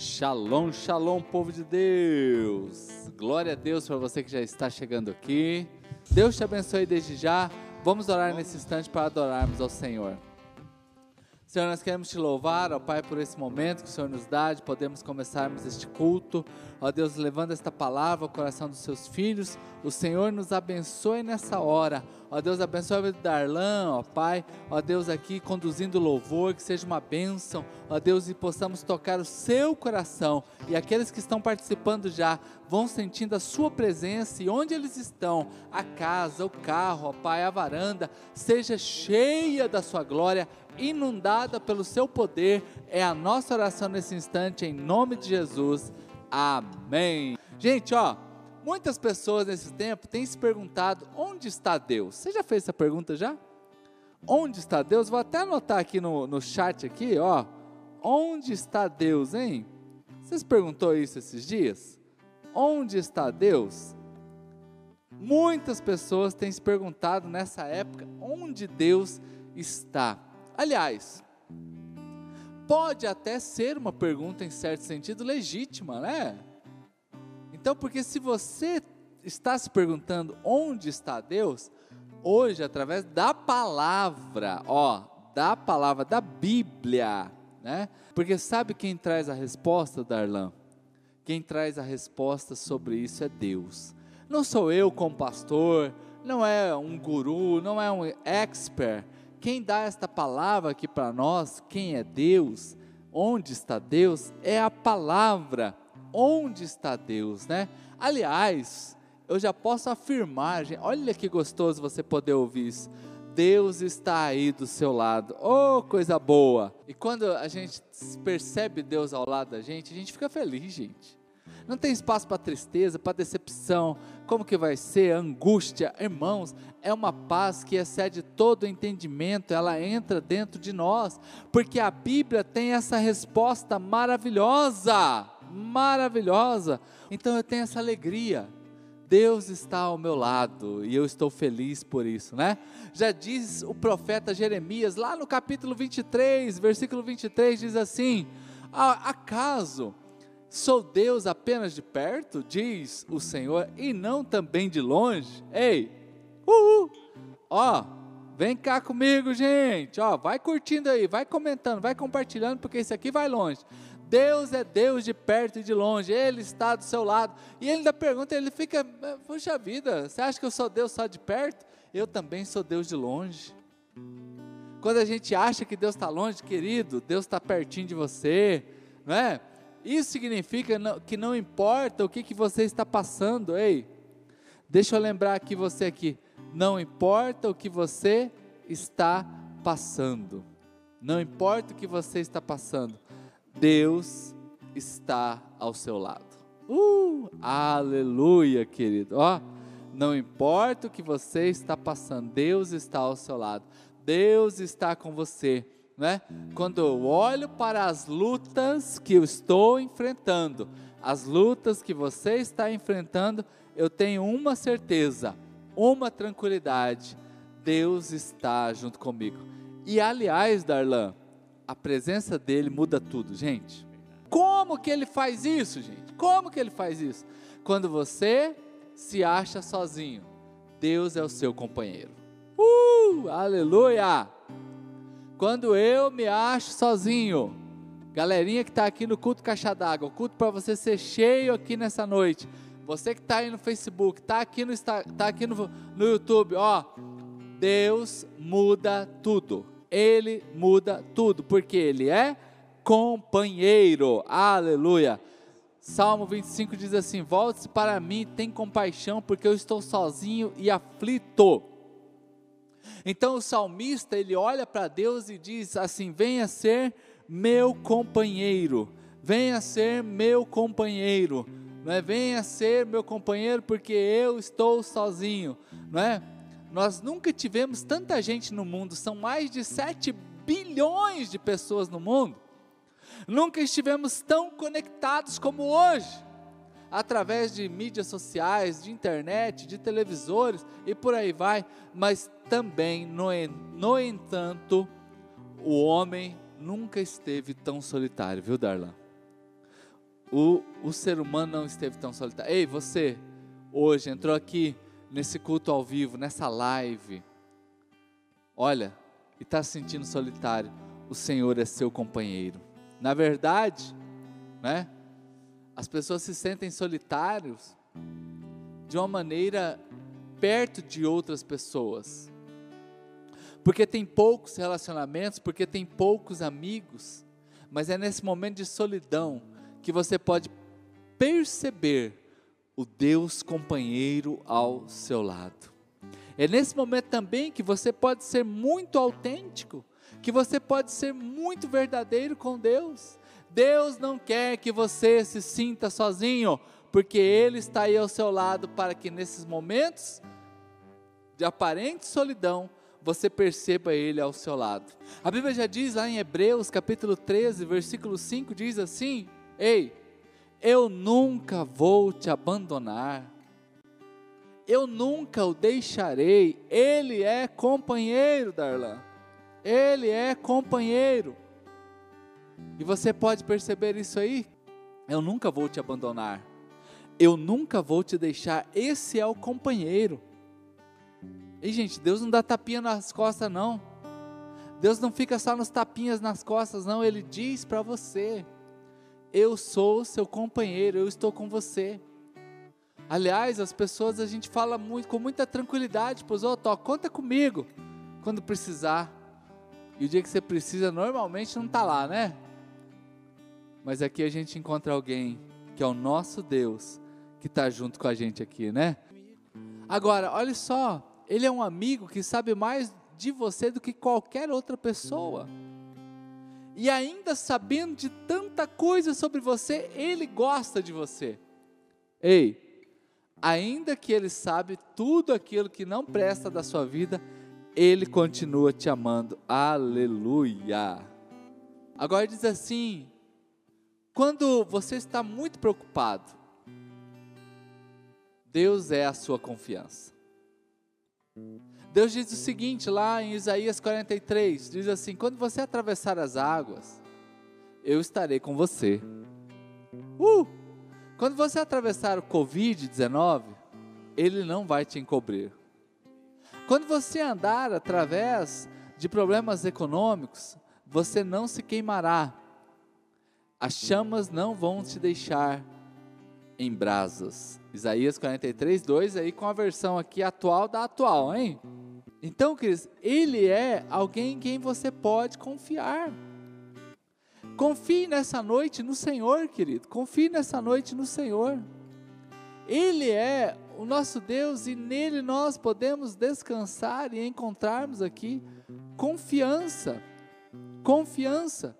Shalom, shalom, povo de Deus. Glória a Deus para você que já está chegando aqui. Deus te abençoe desde já. Vamos orar nesse instante para adorarmos ao Senhor. Senhor, nós queremos te louvar, ó Pai, por esse momento que o Senhor nos dá, de podermos começarmos este culto. Ó Deus, levando esta palavra ao coração dos seus filhos, o Senhor nos abençoe nessa hora. Ó Deus, abençoe a vida da Arlan, ó Pai. Ó Deus, aqui conduzindo louvor, que seja uma bênção. Ó Deus, e possamos tocar o seu coração. E aqueles que estão participando já vão sentindo a sua presença e onde eles estão, a casa, o carro, ó Pai, a varanda, seja cheia da sua glória inundada pelo seu poder, é a nossa oração nesse instante, em nome de Jesus. Amém. Gente, ó, muitas pessoas nesse tempo têm se perguntado: onde está Deus? Você já fez essa pergunta já? Onde está Deus? Vou até anotar aqui no, no chat aqui, ó. Onde está Deus, hein? Você se perguntou isso esses dias? Onde está Deus? Muitas pessoas têm se perguntado nessa época onde Deus está. Aliás, pode até ser uma pergunta em certo sentido legítima, né? Então, porque se você está se perguntando onde está Deus, hoje através da palavra, ó, da palavra da Bíblia, né? Porque sabe quem traz a resposta, Darlan? Quem traz a resposta sobre isso é Deus. Não sou eu como pastor, não é um guru, não é um expert, quem dá esta palavra aqui para nós, quem é Deus, onde está Deus, é a palavra. Onde está Deus, né? Aliás, eu já posso afirmar, gente, olha que gostoso você poder ouvir isso. Deus está aí do seu lado. Oh, coisa boa! E quando a gente percebe Deus ao lado da gente, a gente fica feliz, gente. Não tem espaço para tristeza, para decepção. Como que vai ser? Angústia. Irmãos, é uma paz que excede todo entendimento. Ela entra dentro de nós. Porque a Bíblia tem essa resposta maravilhosa. Maravilhosa. Então eu tenho essa alegria. Deus está ao meu lado e eu estou feliz por isso, né? Já diz o profeta Jeremias, lá no capítulo 23, versículo 23, diz assim: Acaso Sou Deus apenas de perto, diz o Senhor, e não também de longe. Ei, uhul, ó, vem cá comigo, gente, ó, vai curtindo aí, vai comentando, vai compartilhando, porque isso aqui vai longe. Deus é Deus de perto e de longe, Ele está do seu lado. E ele ainda pergunta, ele fica, puxa vida, você acha que eu sou Deus só de perto? Eu também sou Deus de longe. Quando a gente acha que Deus está longe, querido, Deus está pertinho de você, não é? Isso significa que não importa o que, que você está passando, ei. Deixa eu lembrar aqui você aqui. Não importa o que você está passando. Não importa o que você está passando. Deus está ao seu lado. Uh, aleluia, querido. Ó, não importa o que você está passando, Deus está ao seu lado. Deus está com você né? Quando eu olho para as lutas que eu estou enfrentando, as lutas que você está enfrentando, eu tenho uma certeza, uma tranquilidade: Deus está junto comigo. E aliás, Darlan, a presença dele muda tudo, gente. Como que ele faz isso, gente? Como que ele faz isso? Quando você se acha sozinho, Deus é o seu companheiro. Uh, aleluia! Quando eu me acho sozinho, galerinha que está aqui no culto Caixa d'Água, culto para você ser cheio aqui nessa noite. Você que está aí no Facebook, está aqui, no, tá aqui no, no YouTube, ó. Deus muda tudo. Ele muda tudo, porque Ele é companheiro. Aleluia. Salmo 25 diz assim: Volte-se para mim, tem compaixão, porque eu estou sozinho e aflito. Então o salmista, ele olha para Deus e diz assim: "Venha ser meu companheiro, venha ser meu companheiro, não é? Venha ser meu companheiro porque eu estou sozinho, não é? Nós nunca tivemos tanta gente no mundo, são mais de 7 bilhões de pessoas no mundo. Nunca estivemos tão conectados como hoje através de mídias sociais, de internet, de televisores e por aí vai, mas também, no, no entanto, o homem nunca esteve tão solitário, viu, Darlan? o, o ser humano não esteve tão solitário. Ei, você, hoje entrou aqui nesse culto ao vivo, nessa live. Olha, e está se sentindo solitário. O Senhor é seu companheiro. Na verdade, né? As pessoas se sentem solitários de uma maneira perto de outras pessoas. Porque tem poucos relacionamentos, porque tem poucos amigos, mas é nesse momento de solidão que você pode perceber o Deus companheiro ao seu lado. É nesse momento também que você pode ser muito autêntico, que você pode ser muito verdadeiro com Deus. Deus não quer que você se sinta sozinho, porque Ele está aí ao seu lado para que nesses momentos de aparente solidão, você perceba Ele ao seu lado. A Bíblia já diz lá em Hebreus capítulo 13, versículo 5, diz assim: Ei, eu nunca vou te abandonar, eu nunca o deixarei, Ele é companheiro, Darlan, Ele é companheiro. E você pode perceber isso aí? Eu nunca vou te abandonar, eu nunca vou te deixar, esse é o companheiro. E gente, Deus não dá tapinha nas costas, não. Deus não fica só nos tapinhas nas costas, não. Ele diz para você: Eu sou seu companheiro, eu estou com você. Aliás, as pessoas a gente fala muito, com muita tranquilidade para os outros: ó, conta comigo quando precisar. E o dia que você precisa, normalmente não está lá, né? Mas aqui a gente encontra alguém que é o nosso Deus, que está junto com a gente aqui, né? Agora, olha só, ele é um amigo que sabe mais de você do que qualquer outra pessoa. E ainda sabendo de tanta coisa sobre você, ele gosta de você. Ei, ainda que ele sabe tudo aquilo que não presta da sua vida, ele continua te amando. Aleluia. Agora diz assim: quando você está muito preocupado, Deus é a sua confiança. Deus diz o seguinte lá em Isaías 43, diz assim: quando você atravessar as águas, eu estarei com você. Uh! Quando você atravessar o Covid-19, ele não vai te encobrir. Quando você andar através de problemas econômicos, você não se queimará. As chamas não vão te deixar em brasas. Isaías 43, 2, aí com a versão aqui atual da atual, hein? Então, queridos, ele é alguém em quem você pode confiar. Confie nessa noite no Senhor, querido. Confie nessa noite no Senhor. Ele é o nosso Deus e nele nós podemos descansar e encontrarmos aqui confiança. Confiança.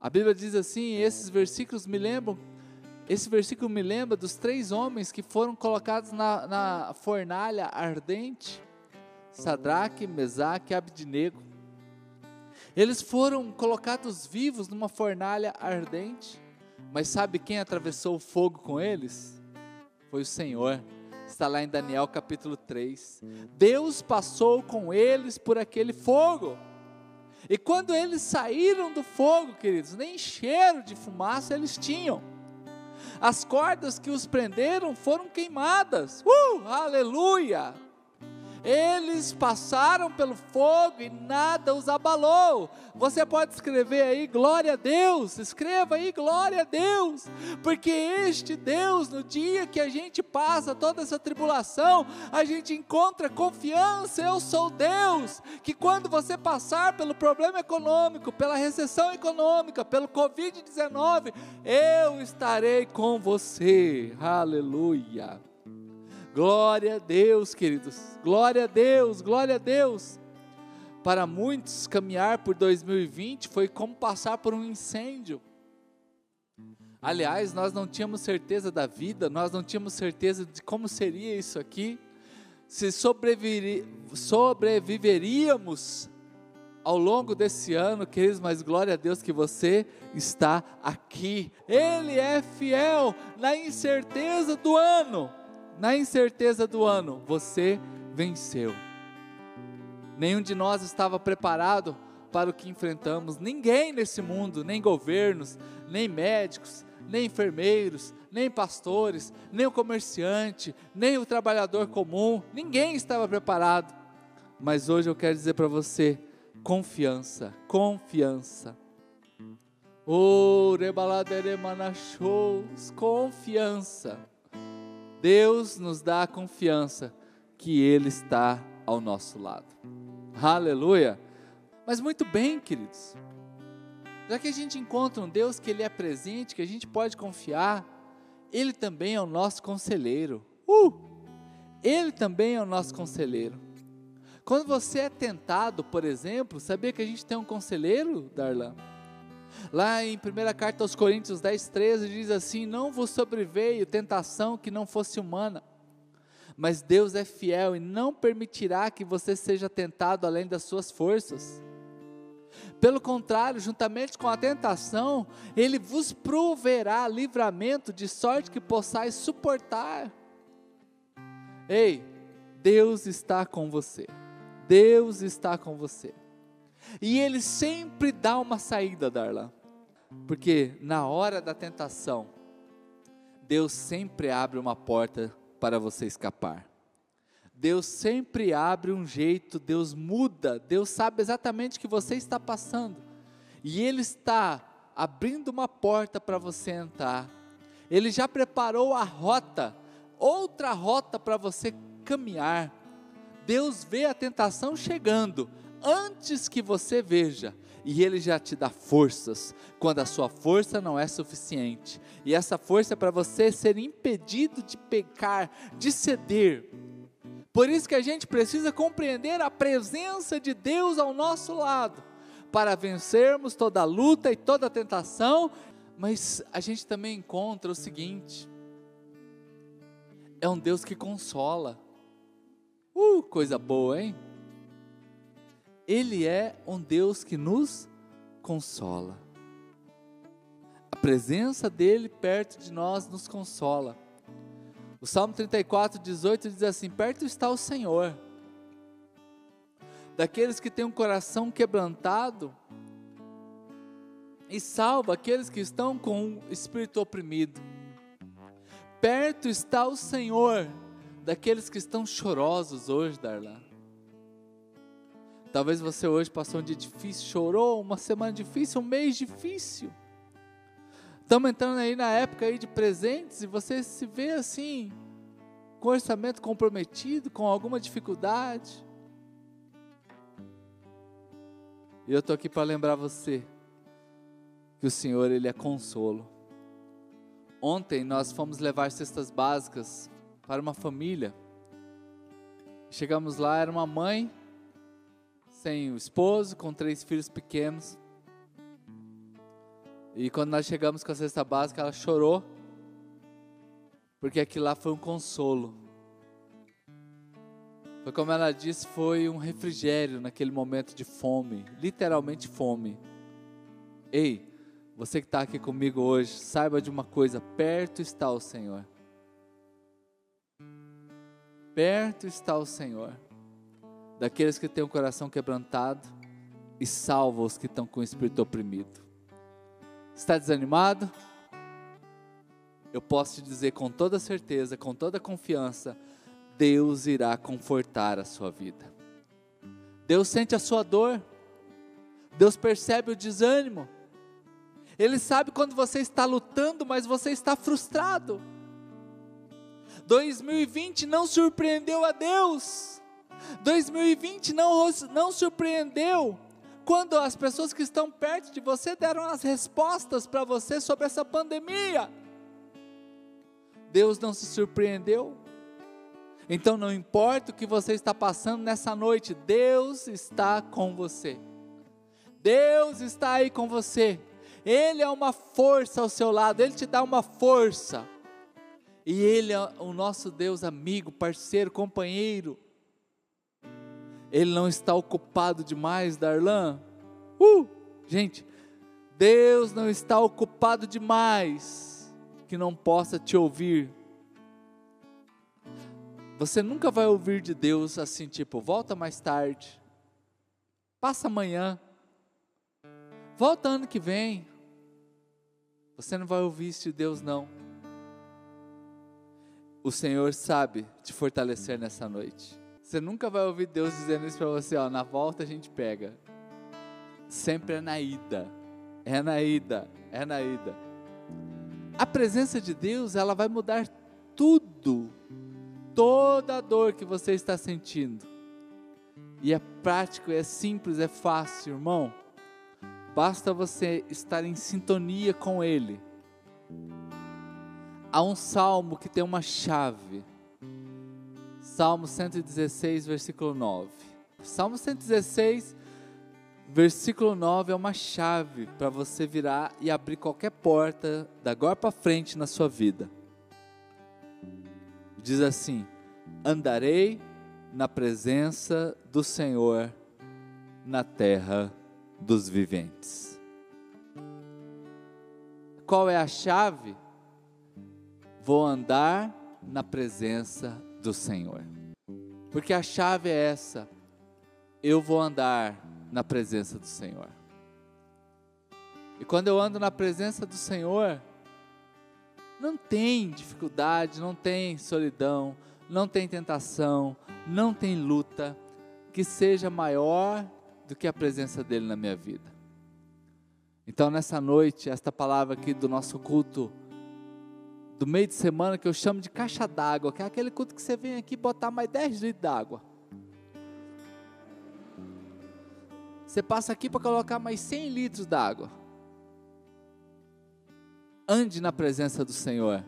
A Bíblia diz assim, esses versículos me lembram esse versículo me lembra dos três homens que foram colocados na, na fornalha ardente: Sadraque, Mesaque e Abidnego. Eles foram colocados vivos numa fornalha ardente, mas sabe quem atravessou o fogo com eles? Foi o Senhor. Está lá em Daniel capítulo 3. Deus passou com eles por aquele fogo. E quando eles saíram do fogo, queridos, nem cheiro de fumaça eles tinham as cordas que os prenderam foram queimadas. Uh, aleluia! Eles passaram pelo fogo e nada os abalou. Você pode escrever aí, glória a Deus. Escreva aí, glória a Deus. Porque este Deus, no dia que a gente passa toda essa tribulação, a gente encontra confiança. Eu sou Deus. Que quando você passar pelo problema econômico, pela recessão econômica, pelo Covid-19, eu estarei com você. Aleluia. Glória a Deus, queridos. Glória a Deus, glória a Deus. Para muitos, caminhar por 2020 foi como passar por um incêndio. Aliás, nós não tínhamos certeza da vida, nós não tínhamos certeza de como seria isso aqui, se sobreviveríamos ao longo desse ano, queridos, mas glória a Deus que você está aqui. Ele é fiel na incerteza do ano na incerteza do ano, você venceu. Nenhum de nós estava preparado para o que enfrentamos. Ninguém nesse mundo, nem governos, nem médicos, nem enfermeiros, nem pastores, nem o comerciante, nem o trabalhador comum, ninguém estava preparado. Mas hoje eu quero dizer para você: confiança, confiança. Oh, confiança. Deus nos dá a confiança que Ele está ao nosso lado. Aleluia. Mas muito bem, queridos. Já que a gente encontra um Deus que Ele é presente, que a gente pode confiar, Ele também é o nosso conselheiro. Uh! Ele também é o nosso conselheiro. Quando você é tentado, por exemplo, sabia que a gente tem um conselheiro, Darlan? Lá em 1 carta aos Coríntios 10, 13, diz assim: Não vos sobreveio tentação que não fosse humana, mas Deus é fiel e não permitirá que você seja tentado além das suas forças. Pelo contrário, juntamente com a tentação, Ele vos proverá livramento, de sorte que possais suportar. Ei, Deus está com você. Deus está com você. E Ele sempre dá uma saída, Darla. Porque na hora da tentação, Deus sempre abre uma porta para você escapar. Deus sempre abre um jeito, Deus muda, Deus sabe exatamente o que você está passando. E Ele está abrindo uma porta para você entrar. Ele já preparou a rota, outra rota para você caminhar. Deus vê a tentação chegando antes que você veja e Ele já te dá forças quando a sua força não é suficiente. E essa força é para você ser impedido de pecar, de ceder. Por isso que a gente precisa compreender a presença de Deus ao nosso lado, para vencermos toda luta e toda tentação. Mas a gente também encontra o seguinte: é um Deus que consola. Uh, coisa boa, hein? Ele é um Deus que nos consola. A presença dele perto de nós nos consola. O Salmo 34, 18 diz assim: Perto está o Senhor, daqueles que têm um coração quebrantado, e salva aqueles que estão com o espírito oprimido. Perto está o Senhor daqueles que estão chorosos hoje, Darlan. Talvez você hoje passou um dia difícil, chorou, uma semana difícil, um mês difícil. Estamos entrando aí na época aí de presentes e você se vê assim, com orçamento comprometido, com alguma dificuldade. E eu estou aqui para lembrar você que o Senhor, Ele é consolo. Ontem nós fomos levar cestas básicas para uma família. Chegamos lá, era uma mãe sem o esposo, com três filhos pequenos. E quando nós chegamos com a cesta básica, ela chorou, porque aquilo lá foi um consolo. Foi como ela disse, foi um refrigério naquele momento de fome, literalmente fome. Ei, você que está aqui comigo hoje, saiba de uma coisa: perto está o Senhor. Perto está o Senhor daqueles que têm o coração quebrantado e salva os que estão com o espírito oprimido. Está desanimado? Eu posso te dizer com toda certeza, com toda confiança, Deus irá confortar a sua vida. Deus sente a sua dor. Deus percebe o desânimo. Ele sabe quando você está lutando, mas você está frustrado. 2020 não surpreendeu a Deus. 2020 não, não surpreendeu quando as pessoas que estão perto de você deram as respostas para você sobre essa pandemia. Deus não se surpreendeu. Então não importa o que você está passando nessa noite, Deus está com você. Deus está aí com você. Ele é uma força ao seu lado, ele te dá uma força. E ele é o nosso Deus amigo, parceiro, companheiro ele não está ocupado demais, Darlan? Uh! Gente, Deus não está ocupado demais que não possa te ouvir. Você nunca vai ouvir de Deus assim, tipo, volta mais tarde, passa amanhã. Volta ano que vem. Você não vai ouvir isso de Deus, não. O Senhor sabe te fortalecer nessa noite. Você nunca vai ouvir Deus dizendo isso para você, ó, na volta a gente pega. Sempre é na ida. É na ida, é na ida. A presença de Deus, ela vai mudar tudo. Toda a dor que você está sentindo. E é prático, é simples, é fácil, irmão. Basta você estar em sintonia com Ele. Há um salmo que tem uma chave. Salmo 116, versículo 9. Salmo 116, versículo 9 é uma chave para você virar e abrir qualquer porta da agora para frente na sua vida. Diz assim: Andarei na presença do Senhor na terra dos viventes. Qual é a chave? Vou andar na presença do Senhor. Porque a chave é essa. Eu vou andar na presença do Senhor. E quando eu ando na presença do Senhor, não tem dificuldade, não tem solidão, não tem tentação, não tem luta que seja maior do que a presença dele na minha vida. Então, nessa noite, esta palavra aqui do nosso culto, do meio de semana, que eu chamo de caixa d'água, que é aquele culto que você vem aqui botar mais 10 litros d'água. Você passa aqui para colocar mais 100 litros d'água. Ande na presença do Senhor.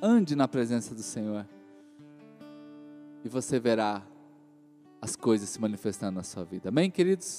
Ande na presença do Senhor. E você verá as coisas se manifestando na sua vida. Amém, queridos?